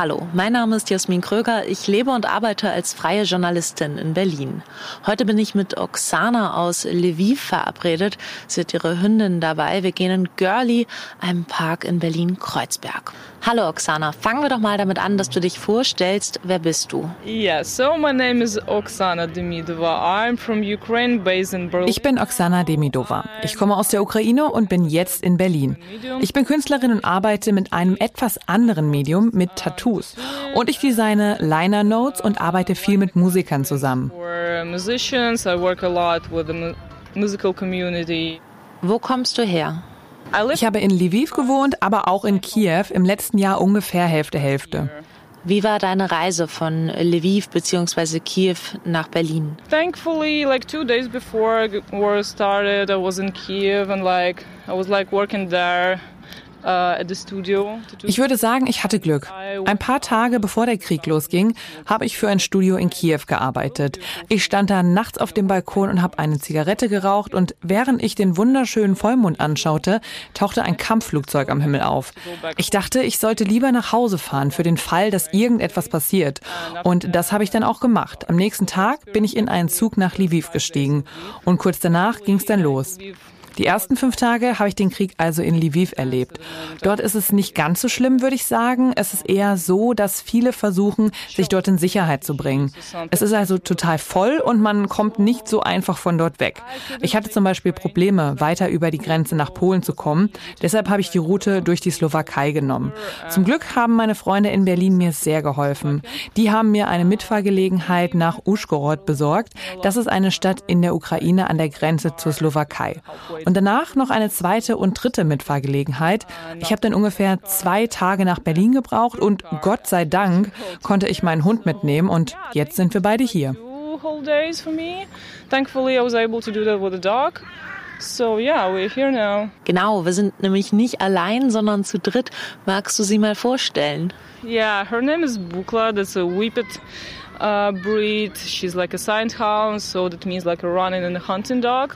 Hallo, mein Name ist Jasmin Kröger. Ich lebe und arbeite als freie Journalistin in Berlin. Heute bin ich mit Oksana aus Lviv verabredet. Sie hat ihre Hündin dabei. Wir gehen in Görli, einem Park in Berlin-Kreuzberg. Hallo Oksana, fangen wir doch mal damit an, dass du dich vorstellst. Wer bist du? Yeah, so my name is Oksana Demidova. I'm from Ukraine, based in Berlin. Ich bin Oksana Demidova. Ich komme aus der Ukraine und bin jetzt in Berlin. Ich bin Künstlerin und arbeite mit einem etwas anderen Medium, mit Tattoos. Und ich designe Liner Notes und arbeite viel mit Musikern zusammen. For musicians, I work a lot with the mu- musical community. Wo kommst du her? Ich habe in Lviv gewohnt, aber auch in Kiew, im letzten Jahr ungefähr Hälfte Hälfte. Wie war deine Reise von Lviv bzw. Kiew nach Berlin? thankfully like two days before war started, I was in Kiev and like I was like working there do Ich würde sagen, ich hatte Glück. Ein paar Tage bevor der Krieg losging, habe ich für ein Studio in Kiew gearbeitet. Ich stand da nachts auf dem Balkon und habe eine Zigarette geraucht und während ich den wunderschönen Vollmond anschaute, tauchte ein Kampfflugzeug am Himmel auf. Ich dachte, ich sollte lieber nach Hause fahren für den Fall, dass irgendetwas passiert. Und das habe ich dann auch gemacht. Am nächsten Tag bin ich in einen Zug nach Lviv gestiegen und kurz danach ging es dann los. Die ersten fünf Tage habe ich den Krieg also in Lviv erlebt. Dort ist es nicht ganz so schlimm, würde ich sagen. Es ist eher so, dass viele versuchen, sich dort in Sicherheit zu bringen. Es ist also total voll und man kommt nicht so einfach von dort weg. Ich hatte zum Beispiel Probleme, weiter über die Grenze nach Polen zu kommen. Deshalb habe ich die Route durch die Slowakei genommen. Zum Glück haben meine Freunde in Berlin mir sehr geholfen. Die haben mir eine Mitfahrgelegenheit nach Uschgorod besorgt. Das ist eine Stadt in der Ukraine an der Grenze zur Slowakei. Danach noch eine zweite und dritte Mitfahrgelegenheit. Ich habe dann ungefähr zwei Tage nach Berlin gebraucht und Gott sei Dank konnte ich meinen Hund mitnehmen und jetzt sind wir beide hier. two whole days for me. Thankfully, I was able to do that with a dog. So yeah, we're here now. Genau, wir sind nämlich nicht allein, sondern zu dritt. Magst du sie mal vorstellen? Yeah, her name is Bukla. That's a Whippet uh, breed. She's like a scent hound, so that means like a running and a hunting dog.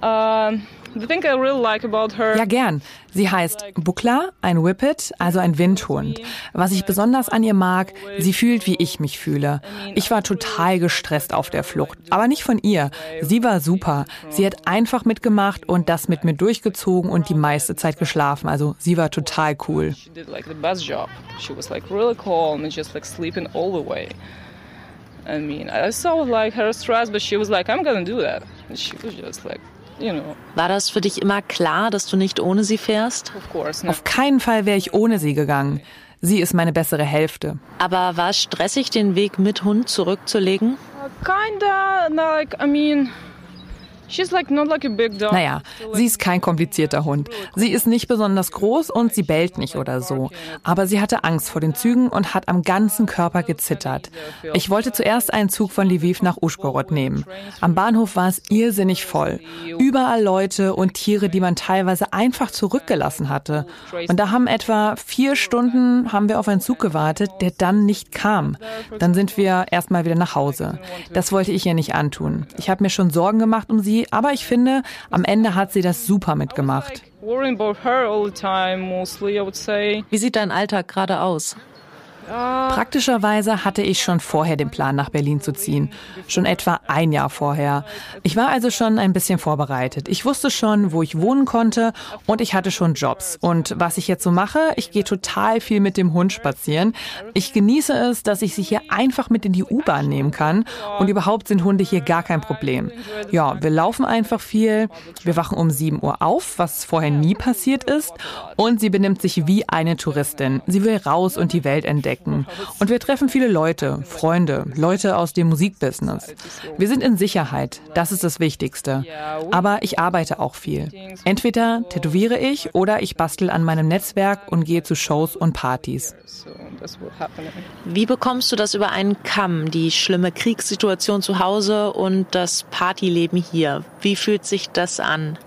The thing I really like about her. Ja, gern. Sie heißt Bukla, ein Whippet, also ein Windhund. Was ich besonders an ihr mag, sie fühlt, wie ich mich fühle. Ich war total gestresst auf der Flucht, aber nicht von ihr. Sie war super. Sie hat einfach mitgemacht und das mit mir durchgezogen und die meiste Zeit geschlafen. Also sie war total cool. I mean, I saw like her stress, but she was like, I'm gonna do that. And she was just like, War das für dich immer klar, dass du nicht ohne sie fährst? of course. No. Auf keinen Fall wäre ich ohne sie gegangen. Sie ist meine bessere Hälfte. Aber war es stressig, den Weg mit Hund zurückzulegen? Kinda like I mean, Naja, sie ist kein komplizierter Hund. Sie ist nicht besonders groß und sie bellt nicht oder so. Aber sie hatte Angst vor den Zügen und hat am ganzen Körper gezittert. Ich wollte zuerst einen Zug von Lviv nach Uschgorod nehmen. Am Bahnhof war es irrsinnig voll. Überall Leute und Tiere, die man teilweise einfach zurückgelassen hatte. Und da haben etwa vier Stunden haben wir auf einen Zug gewartet, der dann nicht kam. Dann sind wir erstmal wieder nach Hause. Das wollte ich ihr nicht antun. Ich habe mir schon Sorgen gemacht um sie, aber ich finde, am Ende hat sie das super mitgemacht. Wie sieht dein Alltag gerade aus? Praktischerweise hatte ich schon vorher den Plan, nach Berlin zu ziehen. Schon etwa ein Jahr vorher. Ich war also schon ein bisschen vorbereitet. Ich wusste schon, wo ich wohnen konnte und ich hatte schon Jobs. Und was ich jetzt so mache, ich gehe total viel mit dem Hund spazieren. Ich genieße es, dass ich sie hier einfach mit in die U-Bahn nehmen kann. Und überhaupt sind Hunde hier gar kein Problem. Ja, wir laufen einfach viel. Wir wachen um 7 Uhr auf, was vorher nie passiert ist. Und sie benimmt sich wie eine Touristin. Sie will raus und die Welt entdecken entdecken. Und wir treffen viele Leute, Freunde, Leute aus dem Musikbusiness. Wir sind in Sicherheit, das ist das Wichtigste. Aber ich arbeite auch viel. Entweder tätowiere ich oder ich bastel an meinem Netzwerk und gehe zu Shows und Partys. Wie bekommst du das über einen Kamm, die schlimme Kriegssituation zu Hause und das Partyleben hier? Wie fühlt sich das an?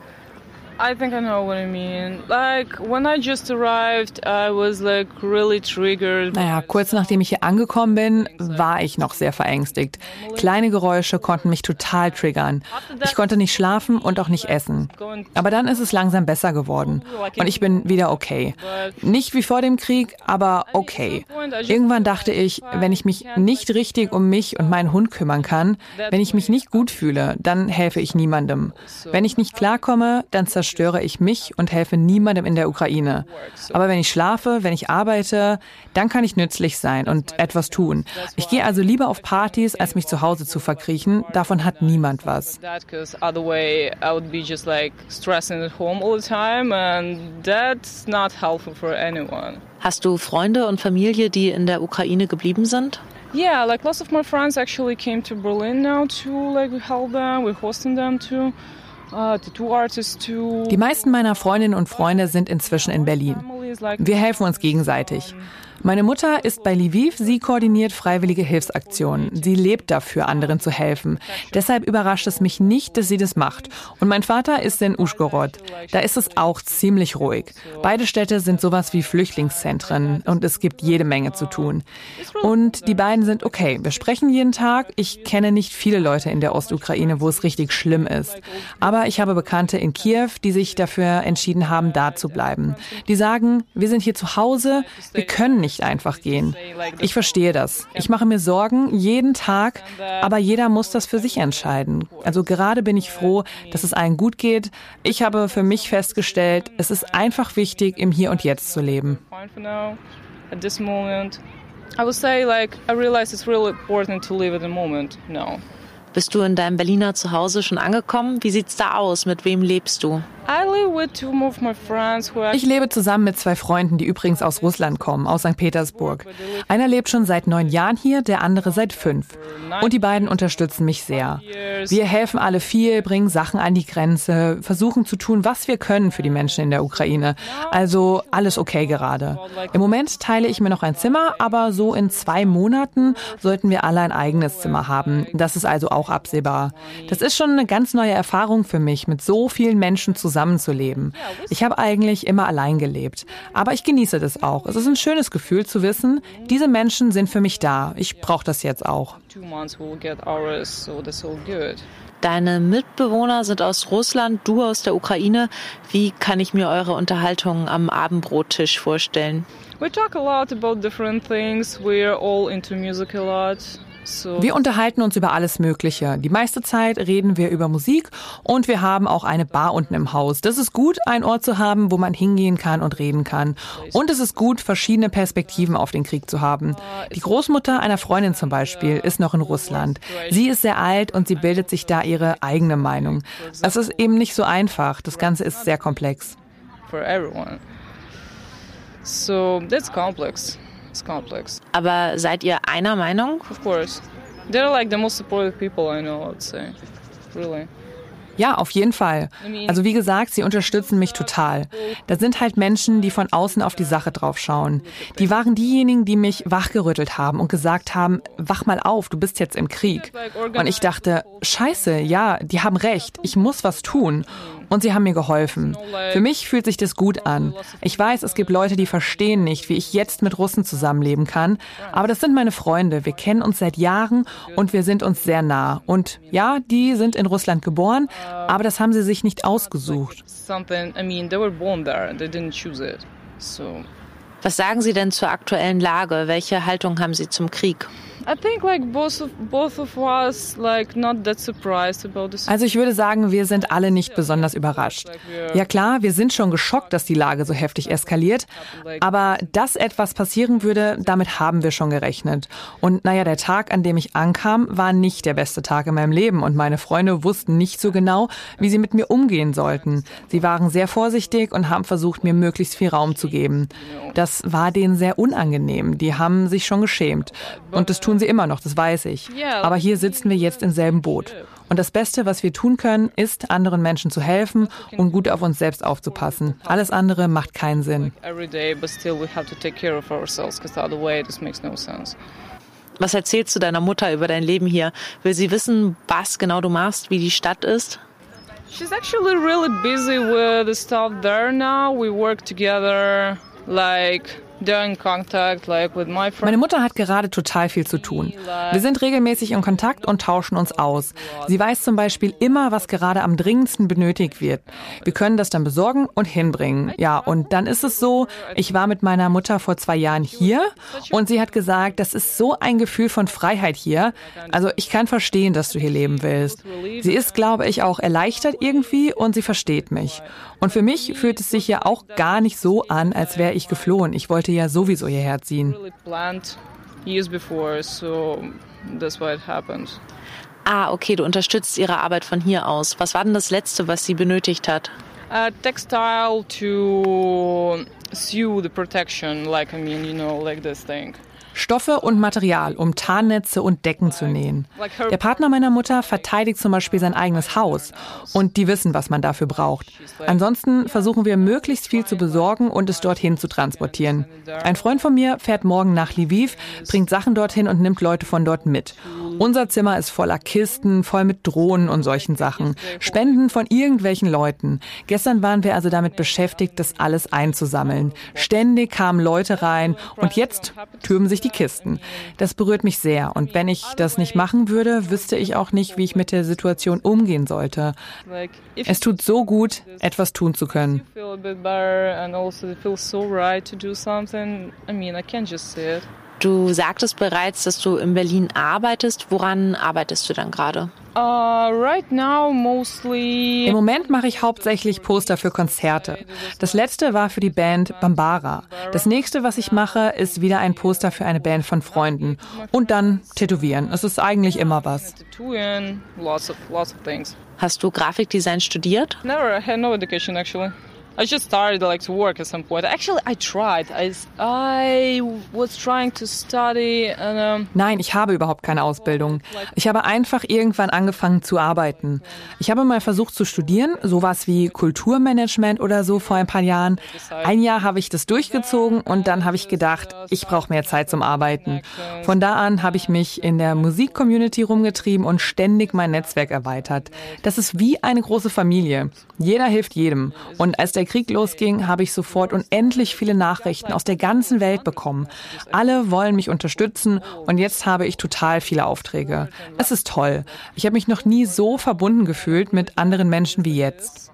I think I know what I mean. Like when I just arrived, I was like really triggered. Naja, kurz nachdem ich hier angekommen bin, war ich noch sehr verängstigt. Kleine Geräusche konnten mich total triggern. Ich konnte nicht schlafen und auch nicht essen. Aber dann ist es langsam besser geworden und ich bin wieder okay. Nicht wie vor dem Krieg, aber okay. Irgendwann dachte ich, wenn ich mich nicht richtig um mich und meinen Hund kümmern kann, wenn ich mich nicht gut fühle, dann helfe ich niemandem. Wenn ich nicht klarkomme, dann zerstöre zerstöre ich mich und helfe niemandem in der Ukraine. Aber wenn ich schlafe, wenn ich arbeite, dann kann ich nützlich sein und etwas tun. Ich gehe also lieber auf Partys, als mich zu Hause zu verkriechen. Davon hat niemand was. Hast du Freunde und Familie, die in der Ukraine geblieben sind? Yeah, like lots of my friends actually came to Berlin now to like help them. We're hosting them too. Ah, Die meisten meiner Freundinnen und Freunde sind inzwischen in Berlin. Wir helfen uns gegenseitig. Meine Mutter ist bei Lviv, sie koordiniert freiwillige Hilfsaktionen. Sie lebt dafür, anderen zu helfen. Deshalb überrascht es mich nicht, dass sie das macht. Und mein Vater ist in Uschgorod. Da ist es auch ziemlich ruhig. Beide Städte sind sowas wie Flüchtlingszentren und es gibt jede Menge zu tun. Und die beiden sind okay. Wir sprechen jeden Tag. Ich kenne nicht viele Leute in der Ostukraine, wo es richtig schlimm ist. Aber ich habe Bekannte in Kiew, die sich dafür entschieden haben, da zu bleiben. Die sagen, wir sind hier zu Hause, wir können nicht nicht einfach gehen. Ich verstehe das. Ich mache mir Sorgen jeden Tag, aber jeder muss das für sich entscheiden. Also gerade bin ich froh, dass es allen gut geht. Ich habe für mich festgestellt, es ist einfach wichtig, im Hier und Jetzt zu leben. I would say like I realize it's really important to live at the moment now. Bist du in deinem Berliner Zuhause schon angekommen? Wie sieht's da aus? Mit wem lebst du? Ich lebe zusammen mit zwei Freunden, die übrigens aus Russland kommen, aus St. Petersburg. Einer lebt schon seit neun Jahren hier, der andere seit fünf. Und die beiden unterstützen mich sehr. Wir helfen alle viel, bringen Sachen an die Grenze, versuchen zu tun, was wir können für die Menschen in der Ukraine. Also alles okay gerade. Im Moment teile ich mir noch ein Zimmer, aber so in zwei Monaten sollten wir alle ein eigenes Zimmer haben. Das ist also auch absehbar. Das ist schon eine ganz neue Erfahrung für mich, mit so vielen Menschen zusammen zusammenzuleben. Ich habe eigentlich immer allein gelebt. Aber ich genieße das auch. Es ist ein schönes Gefühl zu wissen, diese Menschen sind für mich da. Ich brauche das jetzt auch. Deine Mitbewohner sind aus Russland, du aus der Ukraine. Wie kann ich mir eure Unterhaltungen am Abendbrottisch vorstellen? We talk a lot about different things. We're all into music a lot. Wir unterhalten uns über alles Mögliche. Die meiste Zeit reden wir über Musik und wir haben auch eine Bar unten im Haus. Das ist gut, einen Ort zu haben, wo man hingehen kann und reden kann. Und es ist gut, verschiedene Perspektiven auf den Krieg zu haben. Die Großmutter einer Freundin zum Beispiel ist noch in Russland. Sie ist sehr alt und sie bildet sich da ihre eigene Meinung. Es ist eben nicht so einfach. Das Ganze ist sehr komplex. So that's complex. It's complex. Aber seid ihr einer Meinung? Of course. They're like the most supportive people I know, I would say. Really. Ja, auf jeden Fall. Also wie gesagt, sie unterstützen mich total. Da sind halt Menschen, die von außen auf die Sache drauf schauen. Die waren diejenigen, die mich wachgerüttelt haben und gesagt haben, wach mal auf, du bist jetzt im Krieg. Und ich dachte, scheiße, ja, die haben recht, ich muss was tun. Und sie haben mir geholfen. Für mich fühlt sich das gut an. Ich weiß, es gibt Leute, die verstehen nicht, wie ich jetzt mit Russen zusammenleben kann. Aber das sind meine Freunde. Wir kennen uns seit Jahren und wir sind uns sehr nah. Und ja, die sind in Russland geboren, aber das haben sie sich nicht ausgesucht. Was sagen Sie denn zur aktuellen Lage? Welche Haltung haben Sie zum Krieg? Also ich würde sagen, wir sind alle nicht besonders überrascht. Ja klar, wir sind schon geschockt, dass die Lage so heftig eskaliert, aber dass etwas passieren würde, damit haben wir schon gerechnet. Und naja, der Tag, an dem ich ankam, war nicht der beste Tag in meinem Leben und meine Freunde wussten nicht so genau, wie sie mit mir umgehen sollten. Sie waren sehr vorsichtig und haben versucht, mir möglichst viel Raum zu geben. Das war denen sehr unangenehm. Die haben sich schon geschämt. Und das tun tun sie immer noch, das weiß ich. Aber hier sitzen wir jetzt im selben Boot. Und das Beste, was wir tun können, ist, anderen Menschen zu helfen und gut auf uns selbst aufzupassen. Alles andere macht keinen Sinn. Was erzählst du deiner Mutter über dein Leben hier? Will sie wissen, was genau du machst, wie die Stadt ist? She's actually really busy with the stuff there now. We work together like meine Mutter hat gerade total viel zu tun. Wir sind regelmäßig in Kontakt und tauschen uns aus. Sie weiß zum Beispiel immer, was gerade am dringendsten benötigt wird. Wir können das dann besorgen und hinbringen. Ja, und dann ist es so, ich war mit meiner Mutter vor zwei Jahren hier und sie hat gesagt, das ist so ein Gefühl von Freiheit hier. Also ich kann verstehen, dass du hier leben willst. Sie ist, glaube ich, auch erleichtert irgendwie und sie versteht mich. Und für mich fühlt es sich ja auch gar nicht so an, als wäre ich geflohen. Ich wollte ja sowieso hierher ziehen. Ah, okay, du unterstützt ihre Arbeit von hier aus. Was war denn das Letzte, was sie benötigt hat? Uh, textile to sew the protection, like I mean, you know, like this thing. Stoffe und Material, um Tarnnetze und Decken zu nähen. Der Partner meiner Mutter verteidigt zum Beispiel sein eigenes Haus und die wissen, was man dafür braucht. Ansonsten versuchen wir möglichst viel zu besorgen und es dorthin zu transportieren. Ein Freund von mir fährt morgen nach Lviv, bringt Sachen dorthin und nimmt Leute von dort mit. Unser Zimmer ist voller Kisten, voll mit Drohnen und solchen Sachen. Spenden von irgendwelchen Leuten. Gestern waren wir also damit beschäftigt, das alles einzusammeln. Ständig kamen Leute rein und jetzt türmen sich die Kisten. Das berührt mich sehr und wenn ich das nicht machen würde, wüsste ich auch nicht, wie ich mit der Situation umgehen sollte. Es tut so gut, etwas tun zu können. Du sagtest bereits, dass du in Berlin arbeitest. Woran arbeitest du dann gerade? Uh, right now mostly Im Moment mache ich hauptsächlich Poster für Konzerte. Das letzte war für die Band Bambara. Das nächste, was ich mache, ist wieder ein Poster für eine Band von Freunden. Und dann tätowieren. Es ist eigentlich immer was. Hast du Grafikdesign studiert? Never, I had no education actually. I just started like to work at some point. Actually, I tried. I, I was trying to study. And, um Nein, ich habe überhaupt keine Ausbildung. Ich habe einfach irgendwann angefangen zu arbeiten. Ich habe mal versucht zu studieren, sowas wie Kulturmanagement oder so vor ein paar Jahren. Ein Jahr habe ich das durchgezogen und dann habe ich gedacht, ich brauche mehr Zeit zum Arbeiten. Von da an habe ich mich in der Musikcommunity rumgetrieben und ständig mein Netzwerk erweitert. Das ist wie eine große Familie. Jeder hilft jedem. Und als der Krieg losging, habe ich sofort unendlich viele Nachrichten aus der ganzen Welt bekommen. Alle wollen mich unterstützen und jetzt habe ich total viele Aufträge. Es ist toll. Ich habe mich noch nie so verbunden gefühlt mit anderen Menschen wie jetzt.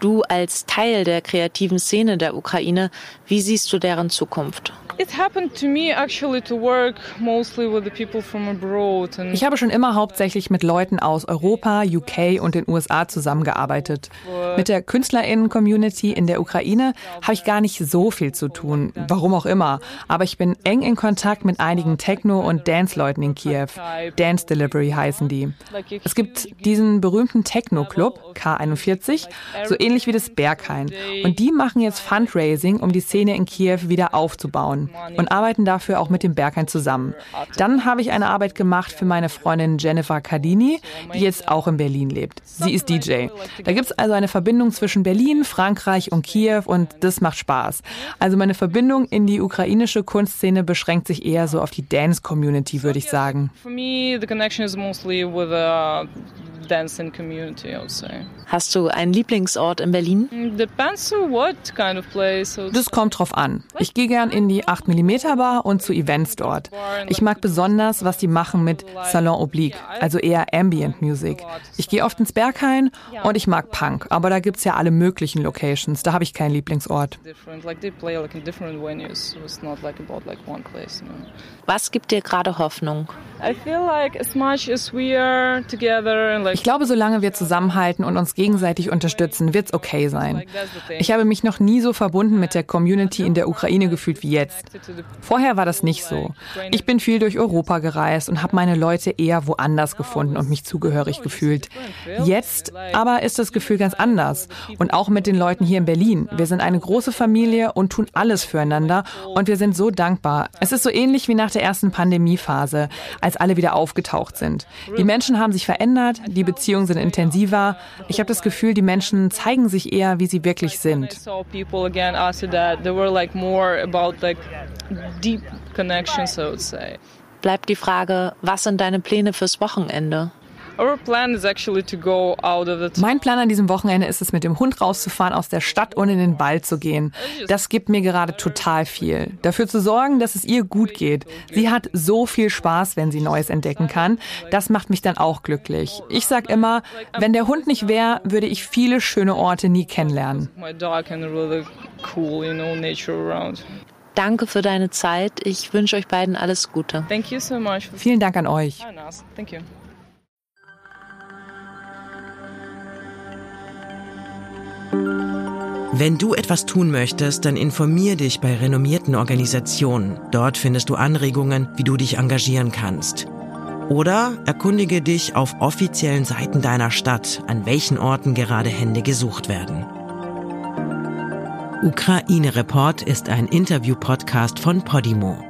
Du als Teil der kreativen Szene der Ukraine, wie siehst du deren Zukunft? Ich habe schon immer hauptsächlich mit Leuten aus Europa, UK und den USA zusammengearbeitet. Mit der Künstlerinnen-Community in der Ukraine habe ich gar nicht so viel zu tun, warum auch immer. Aber ich bin eng in Kontakt mit einigen Techno- und Dance-Leuten in Kiew. Dance Delivery heißen die. Es gibt diesen berühmten Techno-Club, K41, so ähnlich wie das Berghain. Und die machen jetzt Fundraising, um die Szene in Kiew wieder aufzubauen und arbeiten dafür auch mit dem Berghain zusammen. Dann habe ich eine Arbeit gemacht für meine Freundin Jennifer Cardini, die jetzt auch in Berlin lebt. Sie ist DJ. Da gibt es also eine Verbindung zwischen Berlin, Frankreich und Kiew und das macht Spaß. Also meine Verbindung in die ukrainische Kunstszene beschränkt sich eher so auf die Dance-Community, würde ich sagen. For me, the connection is mostly with dancing community, I would say. Hast du einen Lieblingsort in Berlin? Mm. Das kommt drauf an. Ich gehe gern in die 8 mm Bar und zu Events dort. Ich mag besonders, was die machen mit Salon Oblique, also eher Ambient Music. Ich gehe oft ins Berghain und ich mag Punk, aber da gibt's ja alle möglichen Locations. Da habe ich keinen Lieblingsort. Was gibt dir gerade Hoffnung? Ich glaube, solange wir zusammenhalten und uns gegenseitig unterstützen, wird's okay sein. Ich habe mich noch nie so verbunden mit der Community in der Ukraine gefühlt wie jetzt. Vorher war das nicht so. Ich bin viel durch Europa gereist und habe meine Leute eher woanders gefunden und mich zugehörig gefühlt. Jetzt aber ist das Gefühl ganz anders. Und auch mit den Leuten hier in Berlin. Wir sind eine große Familie und tun alles füreinander und wir sind so dankbar. Es ist so ähnlich wie nach der ersten Pandemiephase als alle wieder aufgetaucht sind. Die Menschen haben sich verändert, die Beziehungen sind intensiver. Ich habe das Gefühl, die Menschen zeigen sich eher, wie sie wirklich sind. Bleibt die Frage, was sind deine Pläne fürs Wochenende? Mein Plan an diesem Wochenende ist es, mit dem Hund rauszufahren aus der Stadt und in den Wald zu gehen. Das gibt mir gerade total viel. Dafür zu sorgen, dass es ihr gut geht. Sie hat so viel Spaß, wenn sie Neues entdecken kann. Das macht mich dann auch glücklich. Ich sag immer, wenn der Hund nicht wäre, würde ich viele schöne Orte nie kennenlernen. Danke für deine Zeit. Ich wünsche euch beiden alles Gute. Vielen Dank an euch. Wenn du etwas tun möchtest, dann informier dich bei renommierten Organisationen. Dort findest du Anregungen, wie du dich engagieren kannst. Oder erkundige dich auf offiziellen Seiten deiner Stadt, an welchen Orten gerade Hände gesucht werden. Ukraine Report ist ein Interview-Podcast von Podimo.